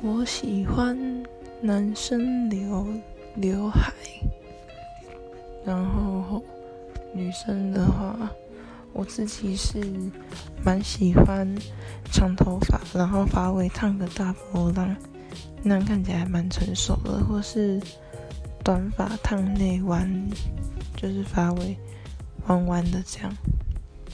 我喜欢男生留刘海，然后女生的话，我自己是蛮喜欢长头发，然后发尾烫个大波浪，那样看起来蛮成熟的，或是短发烫内弯，就是发尾弯弯的这样。